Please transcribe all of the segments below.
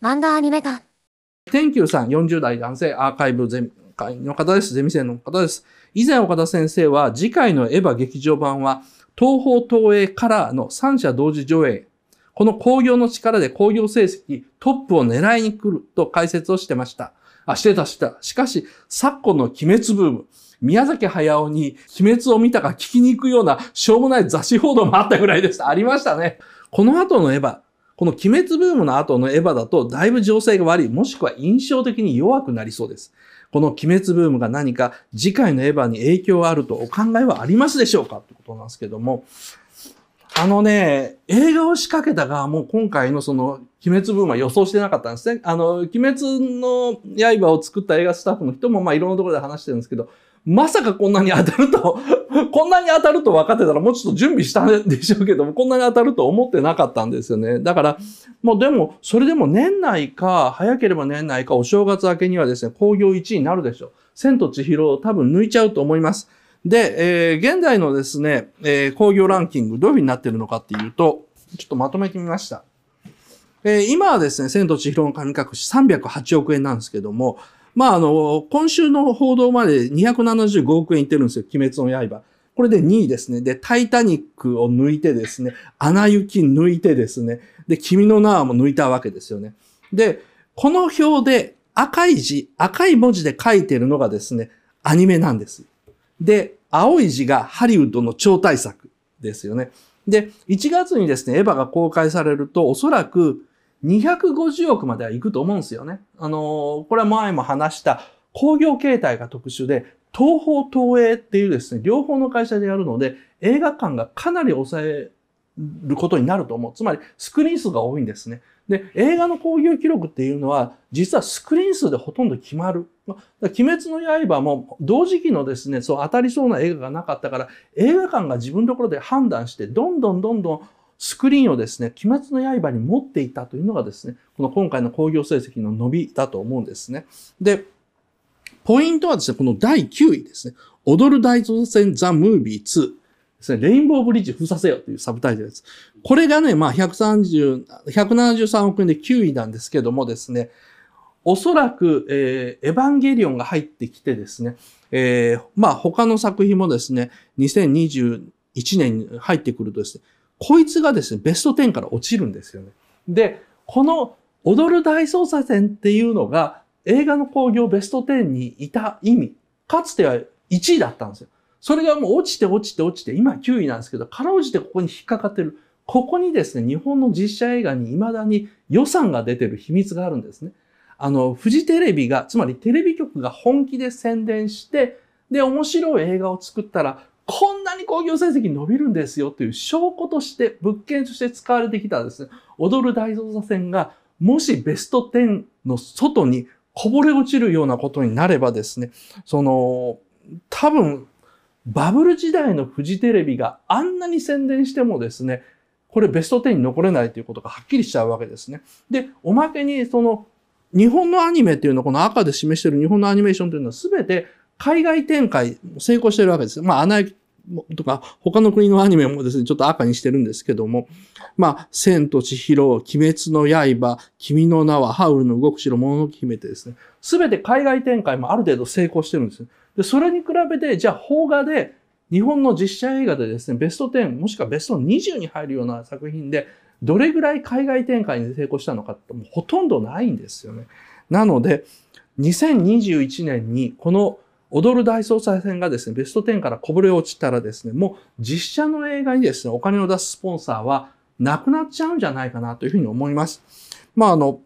漫画アニメ館。天球さん、40代男性、アーカイブゼ会の方です。ゼミ生の方です。以前岡田先生は、次回のエヴァ劇場版は、東方東映カラーの3社同時上映。この工業の力で工業成績トップを狙いに来ると解説をしてました。あ、してた、してた。しかし、昨今の鬼滅ブーム。宮崎駿に鬼滅を見たか聞きに行くようなしょうもない雑誌報道もあったぐらいです。ありましたね。この後のエヴァ、この鬼滅ブームの後のエヴァだとだいぶ情勢が悪い、もしくは印象的に弱くなりそうです。この鬼滅ブームが何か次回のエヴァに影響があるとお考えはありますでしょうか？ってことなんですけども、あのね、映画を仕掛けた側もう今回のその鬼滅ブームは予想してなかったんですね。あの、鬼滅の刃を作った映画スタッフの人もまあいろんなところで話してるんですけど、まさかこんなに当たると こんなに当たると分かってたらもうちょっと準備したんでしょうけども、こんなに当たると思ってなかったんですよね。だから、もうでも、それでも年内か、早ければ年内か、お正月明けにはですね、工業1位になるでしょう。千と千尋を多分抜いちゃうと思います。で、えー、現在のですね、えー、工業ランキングどういうふうになってるのかっていうと、ちょっとまとめてみました。えー、今はですね、千と千尋の神隠し308億円なんですけども、まあ、あの、今週の報道まで275億円いってるんですよ、鬼滅の刃。これで2位ですね。で、タイタニックを抜いてですね、アナ雪抜いてですね、で、君の名はも抜いたわけですよね。で、この表で赤い字、赤い文字で書いてるのがですね、アニメなんです。で、青い字がハリウッドの超大作ですよね。で、1月にですね、エヴァが公開されると、おそらく250億までは行くと思うんですよね。あのこれは前も話した工業形態が特殊で、東方東映っていうですね、両方の会社でやるので、映画館がかなり抑えることになると思う。つまり、スクリーン数が多いんですね。で、映画の興行記録っていうのは、実はスクリーン数でほとんど決まる。鬼滅の刃も同時期のですね、そう当たりそうな映画がなかったから、映画館が自分のところで判断して、どんどんどんどんスクリーンをですね、鬼滅の刃に持っていたというのがですね、この今回の興行成績の伸びだと思うんですね。で、ポイントはですね、この第9位ですね。踊る大造船ザ・ムービー2ですね。レインボーブリッジ封鎖せよというサブタイトルです。これがね、まあ130、173億円で9位なんですけどもですね、おそらく、えー、エヴァンゲリオンが入ってきてですね、えー、まあ他の作品もですね、2021年に入ってくるとですね、こいつがですね、ベスト10から落ちるんですよね。で、この踊る大捜査線っていうのが映画の興行ベスト10にいた意味、かつては1位だったんですよ。それがもう落ちて落ちて落ちて、今9位なんですけど、かろうじてここに引っかかってる。ここにですね、日本の実写映画に未だに予算が出てる秘密があるんですね。あの、フジテレビが、つまりテレビ局が本気で宣伝して、で、面白い映画を作ったら、こんなに興行成績伸びるんですよという証拠として、物件として使われてきたですね、踊る大捜査線が、もしベスト10の外にこぼれ落ちるようなことになればですね、その、多分、バブル時代のフジテレビがあんなに宣伝してもですね、これベスト10に残れないということがはっきりしちゃうわけですね。で、おまけにその、日本のアニメっていうのはこの赤で示してる日本のアニメーションというのは全て海外展開成功してるわけです。まあ、アナとか、他の国のアニメもですね、ちょっと赤にしてるんですけども、まあ、千と千尋、鬼滅の刃、君の名は、ハウルの動く城、もののけ姫ってですね、すべて海外展開もある程度成功してるんですで、それに比べて、じゃあ、邦画で、日本の実写映画でですね、ベスト10、もしくはベスト20に入るような作品で、どれぐらい海外展開に成功したのかってもうほとんどないんですよね。なので、2021年にこの踊る大捜査線がですね、ベスト10からこぼれ落ちたらですね、もう実写の映画にですね、お金を出すスポンサーはなくなっちゃうんじゃないかなというふうに思います。まあ、あの、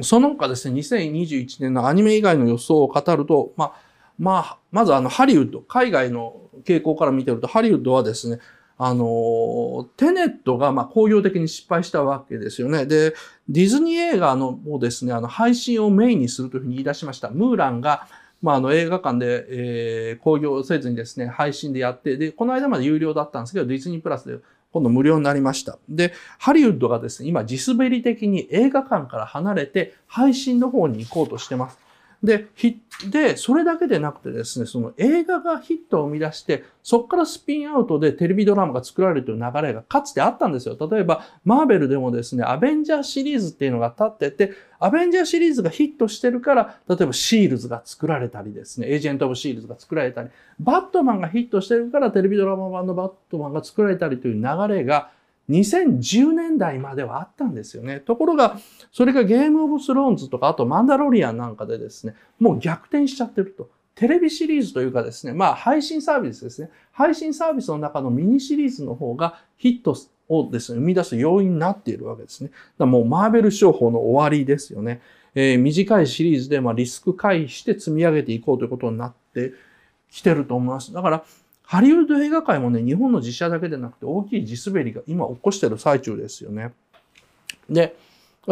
その他ですね、2021年のアニメ以外の予想を語ると、まあ、まあ、まずあの、ハリウッド、海外の傾向から見てると、ハリウッドはですね、あの、テネットがまあ工業的に失敗したわけですよね。で、ディズニー映画のもですね、あの配信をメインにするというふうに言い出しました。ムーランがまあ、あの映画館で、えー、興行せずにですね、配信でやって、で、この間まで有料だったんですけど、ディズニープラスで今度無料になりました。で、ハリウッドがですね、今地滑り的に映画館から離れて配信の方に行こうとしてます。で、ひで、それだけでなくてですね、その映画がヒットを生み出して、そこからスピンアウトでテレビドラマが作られるという流れがかつてあったんですよ。例えば、マーベルでもですね、アベンジャーシリーズっていうのが立ってて、アベンジャーシリーズがヒットしてるから、例えばシールズが作られたりですね、エージェント・オブ・シールズが作られたり、バットマンがヒットしてるからテレビドラマ版のバットマンが作られたりという流れが、2010年代まではあったんですよね。ところが、それがゲームオブスローンズとか、あとマンダロリアンなんかでですね、もう逆転しちゃってると。テレビシリーズというかですね、まあ配信サービスですね。配信サービスの中のミニシリーズの方がヒットをですね、生み出す要因になっているわけですね。だもうマーベル商法の終わりですよね。えー、短いシリーズでまリスク回避して積み上げていこうということになってきてると思います。だから、ハリウッド映画界もね、日本の実写だけでなくて大きい地滑りが今起こしてる最中ですよね。で、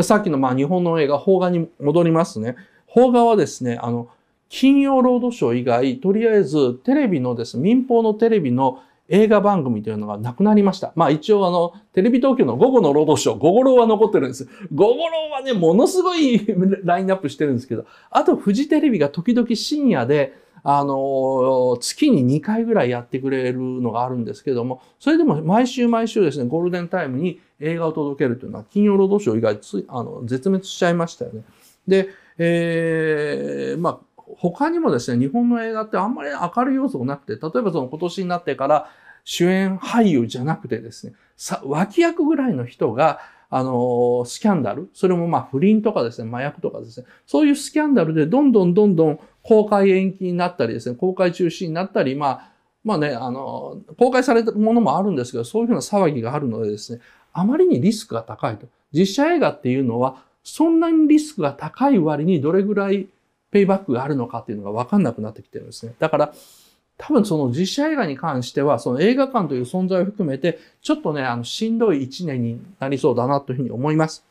さっきのまあ日本の映画、邦画に戻りますね。邦画はですね、あの、金曜ロードショー以外、とりあえずテレビのですね、民放のテレビの映画番組というのがなくなりました。まあ一応あの、テレビ東京の午後のロードショー、午後ローは残ってるんです。午後ローはね、ものすごいラインナップしてるんですけど、あとフジテレビが時々深夜で、あの、月に2回ぐらいやってくれるのがあるんですけども、それでも毎週毎週ですね、ゴールデンタイムに映画を届けるというのは、金曜ロードショー以外つ、あの、絶滅しちゃいましたよね。で、えー、まあ、他にもですね、日本の映画ってあんまり明るい要素がなくて、例えばその今年になってから主演俳優じゃなくてですね、さ脇役ぐらいの人が、あの、スキャンダル、それもまあ不倫とかですね、麻薬とかですね、そういうスキャンダルでどんどんどんどん公開延期になったりですね、公開中止になったり、まあ、まあね、あの、公開されたものもあるんですけど、そういうふうな騒ぎがあるのでですね、あまりにリスクが高いと。実写映画っていうのは、そんなにリスクが高い割にどれぐらいペイバックがあるのかっていうのがわかんなくなってきてるんですね。だから、多分その実写映画に関しては、その映画館という存在を含めて、ちょっとね、あの、しんどい一年になりそうだなというふうに思います。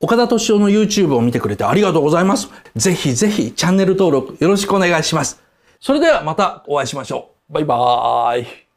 岡田敏夫の YouTube を見てくれてありがとうございます。ぜひぜひチャンネル登録よろしくお願いします。それではまたお会いしましょう。バイバーイ。